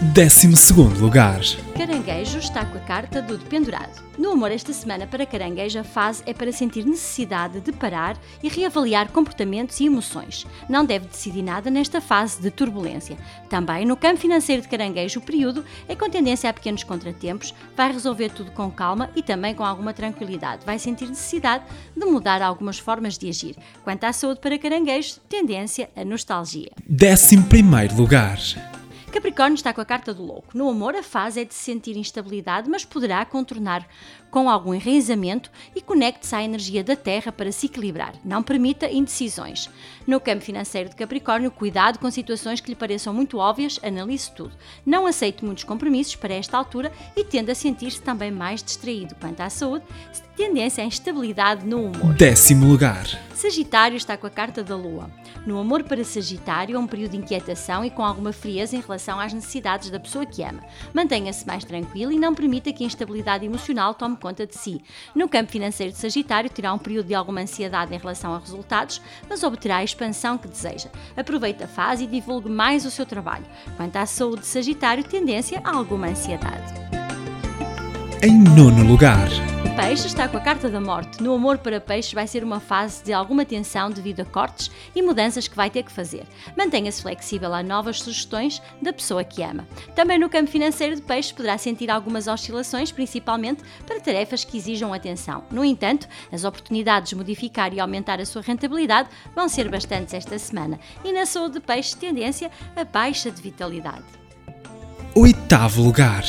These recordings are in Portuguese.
12 lugar. Caranguejo está com a carta do dependurado. No amor esta semana para Caranguejo a fase é para sentir necessidade de parar e reavaliar comportamentos e emoções. Não deve decidir nada nesta fase de turbulência. Também no campo financeiro de Caranguejo o período é com tendência a pequenos contratempos, vai resolver tudo com calma e também com alguma tranquilidade. Vai sentir necessidade de mudar algumas formas de agir. Quanto à saúde para Caranguejo, tendência a nostalgia. 11 lugar. Capricórnio está com a carta do louco. No amor, a fase é de sentir instabilidade, mas poderá contornar com algum enraizamento e conecte-se à energia da Terra para se equilibrar. Não permita indecisões. No campo financeiro de Capricórnio, cuidado com situações que lhe pareçam muito óbvias, analise tudo. Não aceite muitos compromissos para esta altura e tende a sentir-se também mais distraído. Quanto à saúde, tendência à instabilidade no humor. Décimo lugar. Sagitário está com a carta da Lua. No amor para Sagitário é um período de inquietação e com alguma frieza em relação às necessidades da pessoa que ama. Mantenha-se mais tranquilo e não permita que a instabilidade emocional tome conta de si. No campo financeiro de Sagitário, terá um período de alguma ansiedade em relação a resultados, mas obterá a expansão que deseja. Aproveite a fase e divulgue mais o seu trabalho. Quanto à saúde de Sagitário, tendência a alguma ansiedade. Em nono lugar. Peixe está com a carta da morte. No amor para peixes vai ser uma fase de alguma tensão devido a cortes e mudanças que vai ter que fazer. Mantenha-se flexível a novas sugestões da pessoa que ama. Também no campo financeiro de peixes poderá sentir algumas oscilações, principalmente para tarefas que exijam atenção. No entanto, as oportunidades de modificar e aumentar a sua rentabilidade vão ser bastantes esta semana. E na saúde de peixes, tendência a baixa de vitalidade. Oitavo lugar.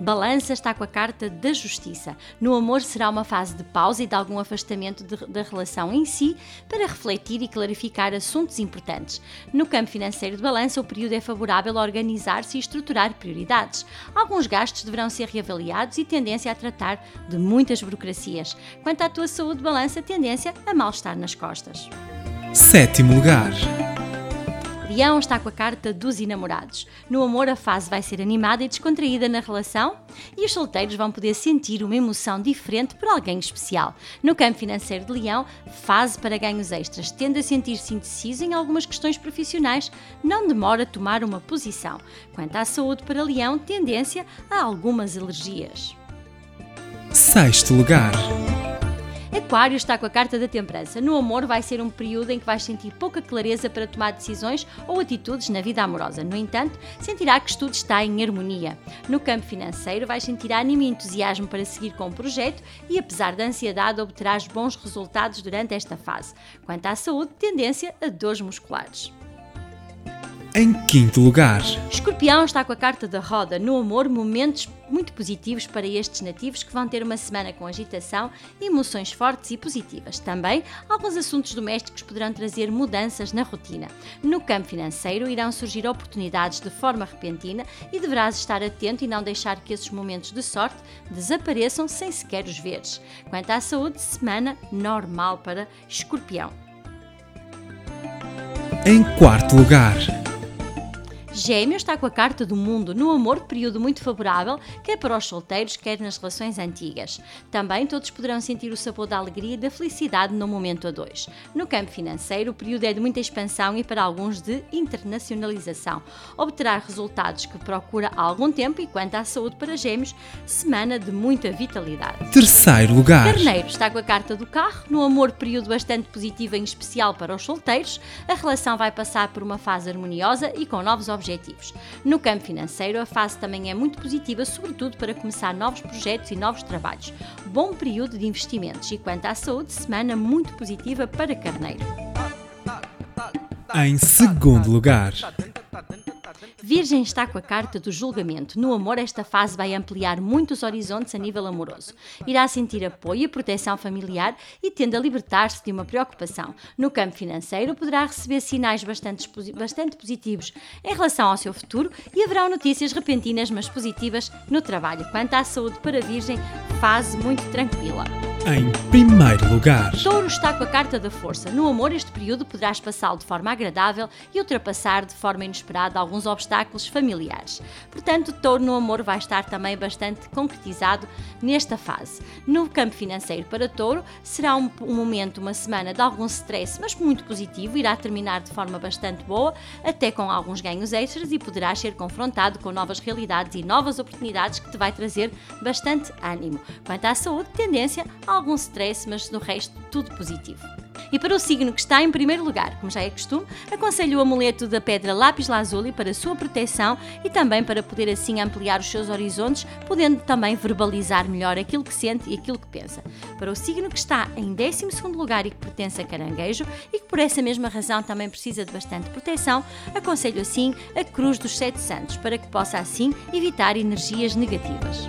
Balança está com a carta da justiça. No amor será uma fase de pausa e de algum afastamento de, da relação em si para refletir e clarificar assuntos importantes. No campo financeiro de balança, o período é favorável a organizar-se e estruturar prioridades. Alguns gastos deverão ser reavaliados e tendência a tratar de muitas burocracias. Quanto à tua saúde, balança, tendência a mal-estar nas costas. Sétimo lugar. Leão está com a carta dos enamorados. No amor, a fase vai ser animada e descontraída na relação e os solteiros vão poder sentir uma emoção diferente por alguém especial. No campo financeiro de Leão, fase para ganhos extras. Tende a sentir-se indeciso em algumas questões profissionais, não demora a tomar uma posição. Quanto à saúde para Leão, tendência a algumas alergias. Sexto lugar. Aquário está com a carta da temperança. No amor, vai ser um período em que vais sentir pouca clareza para tomar decisões ou atitudes na vida amorosa. No entanto, sentirá que tudo está em harmonia. No campo financeiro, vais sentir ânimo e entusiasmo para seguir com o projeto e, apesar da ansiedade, obterás bons resultados durante esta fase. Quanto à saúde, tendência a dores musculares. Em quinto lugar, Escorpião está com a carta da roda. No amor, momentos muito positivos para estes nativos que vão ter uma semana com agitação emoções fortes e positivas. Também, alguns assuntos domésticos poderão trazer mudanças na rotina. No campo financeiro, irão surgir oportunidades de forma repentina e deverás estar atento e não deixar que esses momentos de sorte desapareçam sem sequer os veres. Quanto à saúde, semana normal para Escorpião. em quarto lugar. Gêmeos está com a carta do mundo no amor, período muito favorável, quer para os solteiros, quer nas relações antigas. Também todos poderão sentir o sabor da alegria e da felicidade no momento a dois. No campo financeiro, o período é de muita expansão e para alguns de internacionalização. Obterá resultados que procura há algum tempo e quanto à saúde para Gêmeos, semana de muita vitalidade. Terceiro lugar. Carneiro está com a carta do carro, no amor período bastante positivo em especial para os solteiros, a relação vai passar por uma fase harmoniosa e com novos objetivos. No campo financeiro, a fase também é muito positiva, sobretudo para começar novos projetos e novos trabalhos. Bom período de investimentos e quanto à saúde, semana muito positiva para Carneiro. Em segundo lugar. Virgem está com a carta do julgamento. No amor, esta fase vai ampliar muitos horizontes a nível amoroso. Irá sentir apoio e proteção familiar e tende a libertar-se de uma preocupação. No campo financeiro, poderá receber sinais bastante, bastante positivos em relação ao seu futuro e haverá notícias repentinas, mas positivas, no trabalho. Quanto à saúde para Virgem, fase muito tranquila. Em primeiro lugar, Touro está com a carta da força. No amor, este período poderás passá-lo de forma agradável e ultrapassar de forma inesperada alguns obstáculos familiares. Portanto, Touro no amor vai estar também bastante concretizado nesta fase. No campo financeiro para Touro, será um, um momento, uma semana de algum stress, mas muito positivo, irá terminar de forma bastante boa, até com alguns ganhos extras e poderás ser confrontado com novas realidades e novas oportunidades que te vai trazer bastante ânimo. Quanto à saúde, tendência a algum stress, mas no resto tudo positivo. E para o signo que está em primeiro lugar, como já é costume, aconselho o amuleto da pedra lápis lazuli para sua proteção e também para poder assim ampliar os seus horizontes, podendo também verbalizar melhor aquilo que sente e aquilo que pensa. Para o signo que está em 12 lugar e que pertence a caranguejo e que por essa mesma razão também precisa de bastante proteção, aconselho assim a cruz dos sete santos para que possa assim evitar energias negativas.